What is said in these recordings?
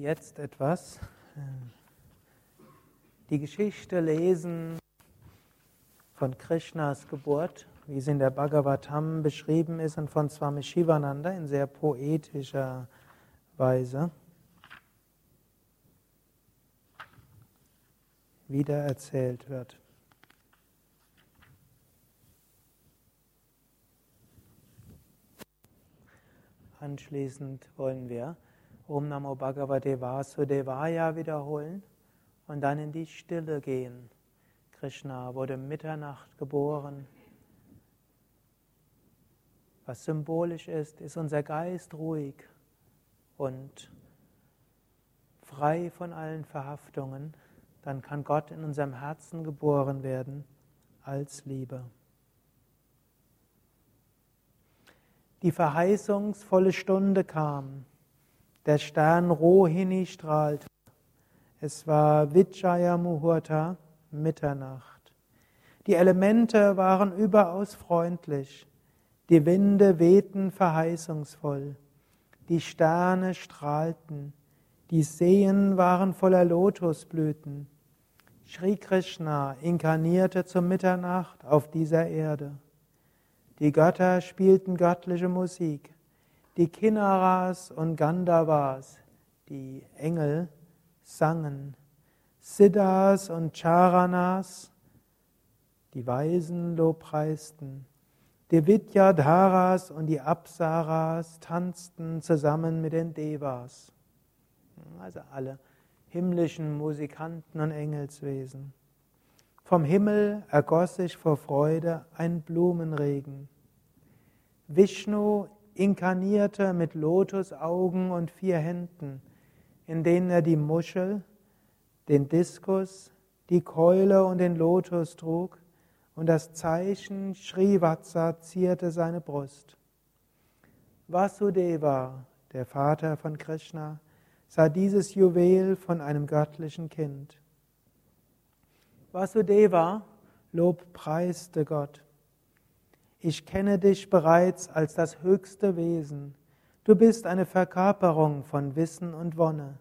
Jetzt etwas die Geschichte lesen von Krishnas Geburt, wie es in der Bhagavatam beschrieben ist und von Swami Shivananda in sehr poetischer Weise wiedererzählt wird. Anschließend wollen wir Om Namo Bhagavate Vasudevaya wiederholen und dann in die Stille gehen. Krishna wurde Mitternacht geboren. Was symbolisch ist, ist unser Geist ruhig und frei von allen Verhaftungen. Dann kann Gott in unserem Herzen geboren werden als Liebe. Die verheißungsvolle Stunde kam. Der Stern Rohini strahlte. Es war Vijaya Muhurta, Mitternacht. Die Elemente waren überaus freundlich. Die Winde wehten verheißungsvoll. Die Sterne strahlten. Die Seen waren voller Lotusblüten. Sri Krishna inkarnierte zur Mitternacht auf dieser Erde. Die Götter spielten göttliche Musik die Kinnaras und Gandhavas, die Engel, sangen. Siddhas und Charanas, die Weisen lobpreisten. Die Vidyadharas und die Apsaras tanzten zusammen mit den Devas. Also alle himmlischen Musikanten und Engelswesen. Vom Himmel ergoss sich vor Freude ein Blumenregen. Vishnu inkarnierte mit Lotusaugen und vier Händen, in denen er die Muschel, den Diskus, die Keule und den Lotus trug, und das Zeichen Srivatsa zierte seine Brust. Vasudeva, der Vater von Krishna, sah dieses Juwel von einem göttlichen Kind. Vasudeva lobpreiste Gott. Ich kenne dich bereits als das höchste Wesen. Du bist eine Verkörperung von Wissen und Wonne.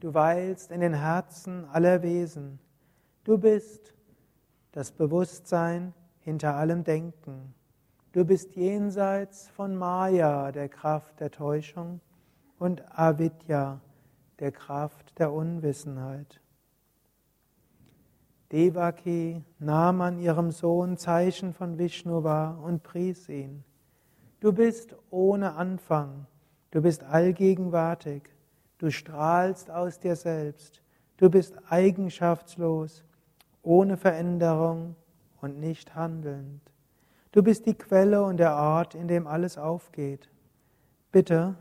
Du weilst in den Herzen aller Wesen. Du bist das Bewusstsein hinter allem Denken. Du bist jenseits von Maya, der Kraft der Täuschung, und Avidya, der Kraft der Unwissenheit. Devaki nahm an ihrem Sohn Zeichen von Vishnu wahr und pries ihn. Du bist ohne Anfang, du bist allgegenwärtig, du strahlst aus dir selbst, du bist eigenschaftslos, ohne Veränderung und nicht handelnd. Du bist die Quelle und der Ort, in dem alles aufgeht. Bitte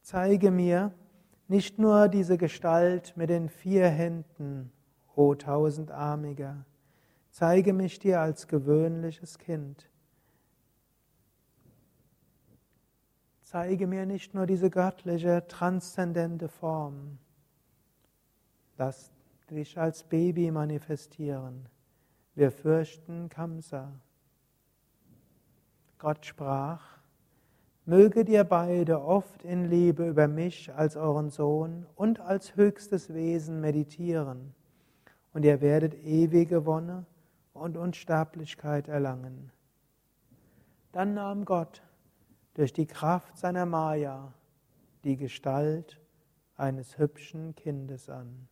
zeige mir nicht nur diese Gestalt mit den vier Händen, o tausendarmiger, zeige mich dir als gewöhnliches Kind. Zeige mir nicht nur diese göttliche, transzendente Form. Lass dich als Baby manifestieren. Wir fürchten Kamsa. Gott sprach, möge dir beide oft in Liebe über mich als euren Sohn und als höchstes Wesen meditieren und ihr werdet ewige Wonne und Unsterblichkeit erlangen. Dann nahm Gott durch die Kraft seiner Maya die Gestalt eines hübschen Kindes an.